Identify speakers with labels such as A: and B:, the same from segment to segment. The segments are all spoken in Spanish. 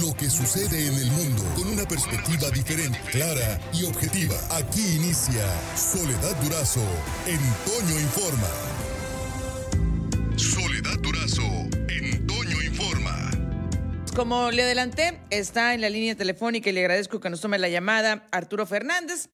A: lo que sucede en el mundo con una perspectiva diferente, clara y objetiva. Aquí inicia Soledad Durazo en Informa. Soledad Durazo en Informa.
B: Como le adelanté, está en la línea telefónica y le agradezco que nos tome la llamada Arturo Fernández,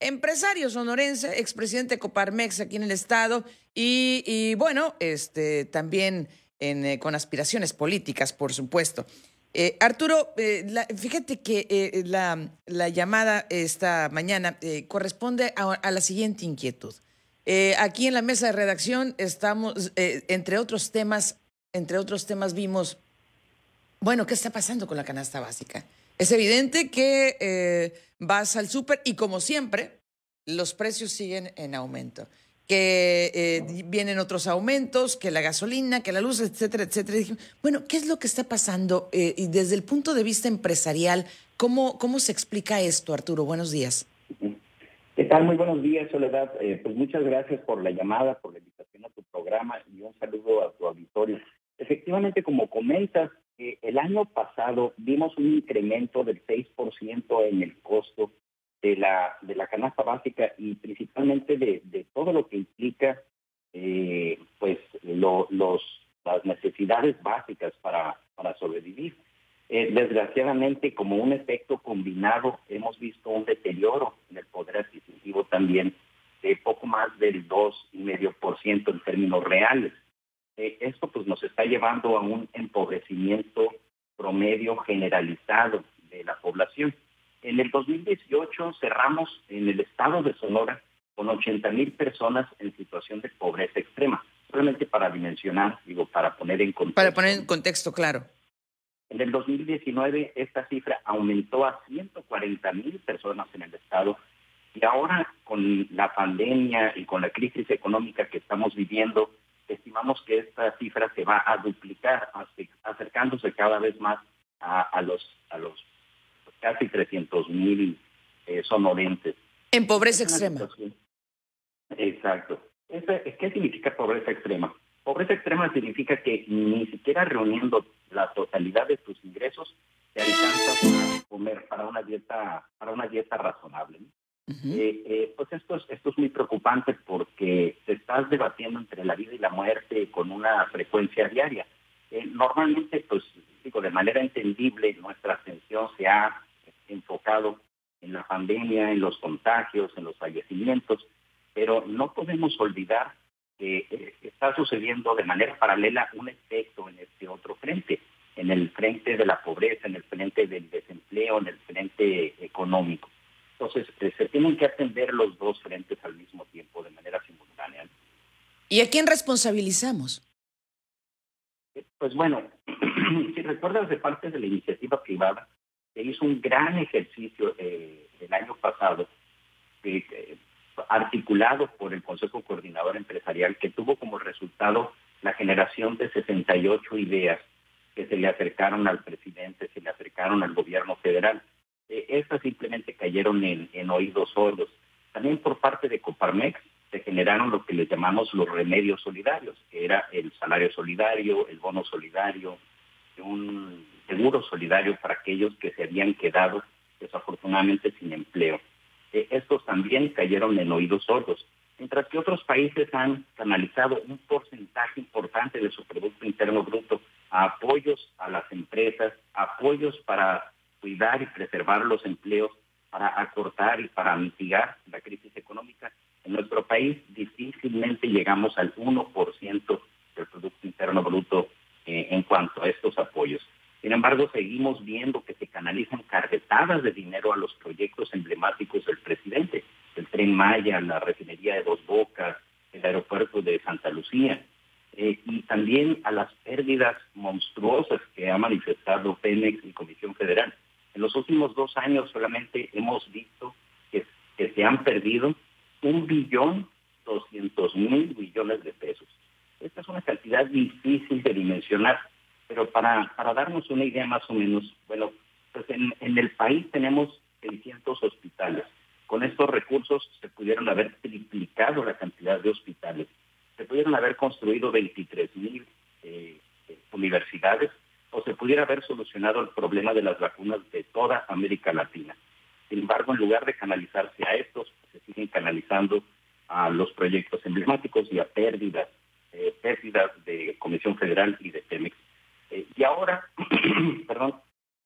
B: empresario sonorense, expresidente de Coparmex aquí en el estado y, bueno, este también eh, con aspiraciones políticas, por supuesto. Eh, Arturo, eh, fíjate que la, la, llamada esta mañana corresponde a, la siguiente inquietud. aquí en la mesa de redacción estamos, entre otros temas, entre otros temas vimos, bueno, ¿qué está pasando con la canasta básica? Es evidente que vas al súper y como siempre, los precios siguen en aumento que eh, vienen otros aumentos, que la gasolina, que la luz, etcétera, etcétera. bueno, ¿qué es lo que está pasando? Eh, y desde el punto de vista empresarial, ¿cómo, ¿cómo se explica esto, Arturo? Buenos días.
C: ¿Qué tal? Muy buenos días, Soledad. Eh, pues muchas gracias por la llamada, por la invitación a tu programa y un saludo a tu auditorio. Efectivamente, como comentas, el año pasado vimos un incremento del 6% en el costo de la, de la canasta básica y principalmente de, de todo lo que implica eh, pues los, las necesidades básicas para, para sobrevivir. Eh, desgraciadamente, como un efecto combinado, hemos visto un deterioro en el poder adquisitivo también de poco más del 2,5% en términos reales. Eh, esto pues nos está llevando a un empobrecimiento promedio generalizado de la población. En el 2018 cerramos en el estado de Sonora con 80 mil personas en situación de pobreza extrema. Solamente para dimensionar, digo, para poner en contexto.
B: Para poner en contexto, claro.
C: En el 2019 esta cifra aumentó a 140 mil personas en el estado y ahora con la pandemia y con la crisis económica que estamos viviendo, estimamos que esta cifra se va a duplicar, acercándose cada vez más a, a los a los casi 300 mil eh, sonorenses.
B: En pobreza extrema.
C: Exacto. ¿Qué significa pobreza extrema? Pobreza extrema significa que ni siquiera reuniendo la totalidad de tus ingresos te alcanza para comer para una dieta para una dieta razonable. Eh, eh, pues esto es, esto es muy preocupante porque te estás debatiendo entre la vida y la muerte con una frecuencia diaria. Eh, normalmente, pues digo, de manera entendible, nuestra atención se ha enfocado en la pandemia, en los contagios, en los fallecimientos, pero no podemos olvidar que eh, está sucediendo de manera paralela un efecto en este otro frente, en el frente de la pobreza, en el frente del desempleo, en el frente económico. Entonces, eh, se tienen que atender los dos frentes al mismo tiempo, de manera simultánea.
B: ¿Y a quién responsabilizamos?
C: Eh, pues bueno, si recuerdas de parte de la iniciativa privada, se hizo un gran ejercicio eh, el año pasado, eh, articulado por el Consejo Coordinador Empresarial, que tuvo como resultado la generación de 68 ideas que se le acercaron al presidente, se le acercaron al gobierno federal. Eh, estas simplemente cayeron en, en oídos sordos. También por parte de Coparmex se generaron lo que le llamamos los remedios solidarios, que era el salario solidario, el bono solidario, un seguro solidario para aquellos que se habían quedado desafortunadamente sin empleo. Eh, estos también cayeron en oídos sordos, mientras que otros países han canalizado un porcentaje importante de su Producto Interno Bruto a apoyos a las empresas, apoyos para cuidar y preservar los empleos, para acortar y para mitigar la crisis económica. En nuestro país difícilmente llegamos al 1% del Producto Interno Bruto eh, en cuanto a estos apoyos. Sin seguimos viendo que se canalizan carretadas de dinero a los proyectos emblemáticos del presidente, el tren Maya, la refinería de Dos Bocas, el aeropuerto de Santa Lucía, eh, y también a las pérdidas monstruosas que ha manifestado Pemex y Comisión Federal. En los últimos dos años solamente hemos visto que, que se han perdido un billón doscientos mil millones de pesos. Esta es una cantidad difícil de dimensionar pero para, para darnos una idea más o menos, bueno, pues en, el país tenemos 600 hospitales. Con estos recursos se pudieron haber triplicado la cantidad de hospitales. Se pudieron haber construido 23 mil eh, universidades o se pudiera haber solucionado el problema de las vacunas de toda América Latina. Sin embargo, en lugar de canalizarse a estos, se siguen canalizando a los proyectos emblemáticos y a pérdidas, eh, pérdidas de Comisión Federal y de Pemex. Y ahora, perdón,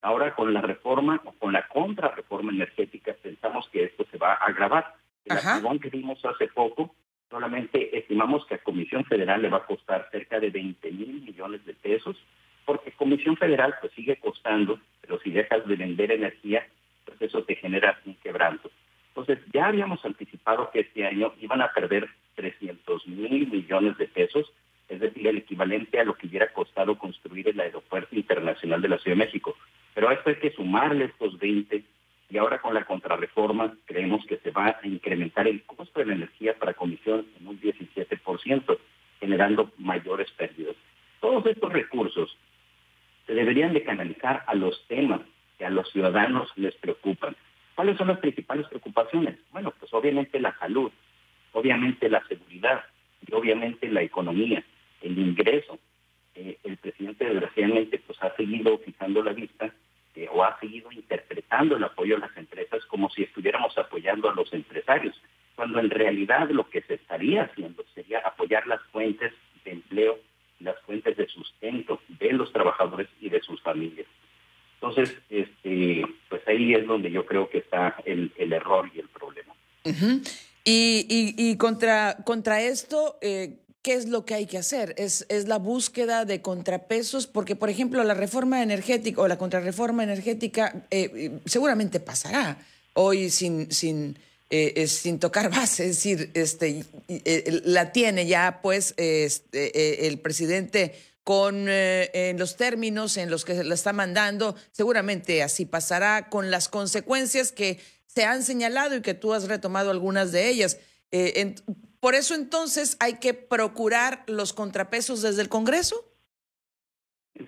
C: ahora con la reforma o con la contrarreforma energética pensamos que esto se va a agravar. El acabón que vimos hace poco, solamente estimamos que a Comisión Federal le va a costar cerca de 20 mil millones de pesos, porque Comisión Federal pues sigue costando, pero si dejas de vender energía, pues eso te genera un quebranto. Entonces, ya habíamos anticipado que este año iban a perder 300 mil millones de pesos, es decir, el equivalente a lo que hubiera costado construir el Aeropuerto Internacional de la Ciudad de México. Pero a esto hay que sumarle estos 20 y ahora con la contrarreforma creemos que se va a incrementar el costo de la energía para comisión en un 17%, generando mayores pérdidas. Todos estos recursos se deberían de canalizar a los temas que a los ciudadanos les preocupan. ¿Cuáles son las principales preocupaciones? Bueno, pues obviamente la salud, obviamente la seguridad obviamente la economía, el ingreso. Eh, el presidente desgraciadamente pues ha seguido fijando la vista eh, o ha seguido interpretando el apoyo a las empresas como si estuviéramos apoyando a los empresarios, cuando en realidad lo que se estaría haciendo sería apoyar las fuentes de empleo, las fuentes de sustento de los trabajadores y de sus familias. Entonces, este, pues ahí es donde yo creo que está el, error y el problema.
B: Y, y, contra, contra esto, eh, ¿qué es lo que hay que hacer? Es, es la búsqueda de contrapesos, porque, por ejemplo, la reforma energética o la contrarreforma energética eh, seguramente pasará hoy sin, sin, eh, sin tocar base, es decir, este, la tiene ya, pues, este, el presidente con eh, los términos en los que se la está mandando. Seguramente así pasará con las consecuencias que se han señalado y que tú has retomado algunas de ellas. Eh, por eso entonces hay que procurar los contrapesos desde el Congreso.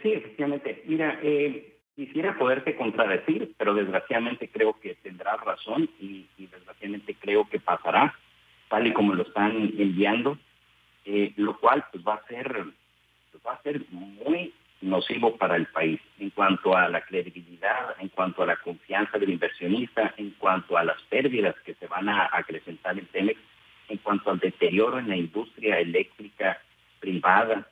C: Sí, efectivamente. Mira, eh, quisiera poderte contradecir, pero desgraciadamente creo que tendrás razón y, desgraciadamente creo que pasará, tal y como lo están enviando, lo cual pues va a ser muy nocivo para el país en cuanto a la credibilidad, en cuanto a la confianza del inversionista, en cuanto a las pérdidas que se van a acrecentar en Temex, en cuanto al deterioro en la industria eléctrica privada.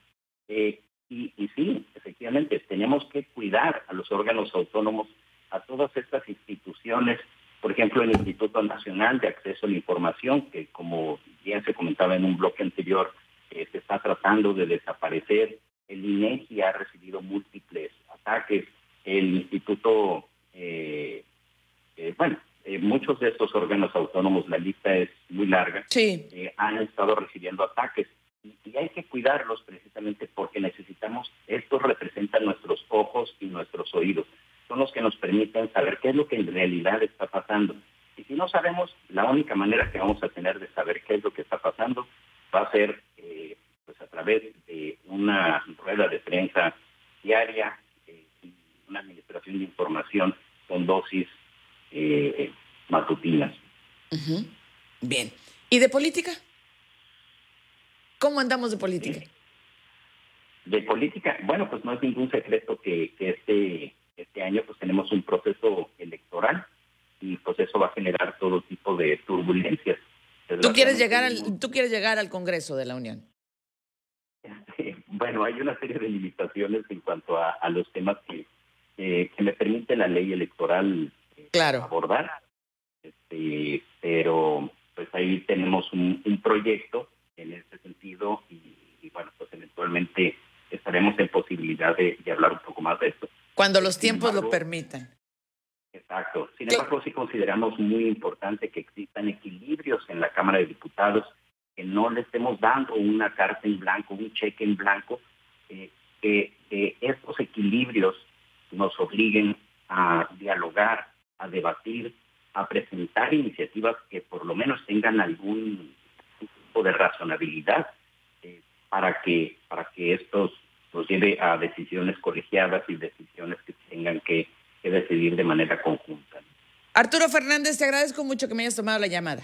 C: Eh, y, y sí, efectivamente, tenemos que cuidar a los órganos autónomos, a todas estas instituciones, por ejemplo, el Instituto Nacional de Acceso a la Información, que como ya se comentaba en un bloque anterior, se está tratando de desaparecer. El INEGI ha recibido múltiples ataques. El Instituto, eh, eh, bueno, eh, muchos de estos órganos autónomos, la lista es muy larga, han estado recibiendo ataques. Y, y hay que cuidarlos precisamente porque necesitamos, estos representan nuestros ojos y nuestros oídos. Son los que nos permiten saber qué es lo que en realidad está pasando. Y si no sabemos, la única manera que vamos a tener de saber qué es lo que está pasando va a ser pues a través de una rueda de prensa diaria eh, y una administración de información con dosis eh, matutinas.
B: Bien. ¿Y de política? ¿Cómo andamos de política?
C: De política, bueno, pues no es ningún secreto que, este, este año pues tenemos un proceso electoral y pues eso va a generar todo tipo de turbulencias.
B: ¿Tú quieres llegar al, tú quieres llegar al Congreso de la Unión?
C: Bueno, hay una serie de limitaciones en cuanto a, los temas que, que me permite la ley electoral
B: eh, claro.
C: abordar. Este, pero pues ahí tenemos un, proyecto en ese sentido y, bueno, pues eventualmente estaremos en posibilidad de, hablar un poco más de esto.
B: Cuando los tiempos lo permitan.
C: Exacto. Sin embargo, sí consideramos muy importante que existan equilibrios en la Cámara de Diputados que no le estemos dando una carta en blanco, un cheque en blanco, eh, que, estos equilibrios nos obliguen a dialogar, a debatir, a presentar iniciativas que por lo menos tengan algún tipo de razonabilidad eh, para que para que estos nos lleve a decisiones colegiadas y decisiones que tengan que, que decidir de manera conjunta.
B: Arturo Fernández, te agradezco mucho que me hayas tomado la llamada.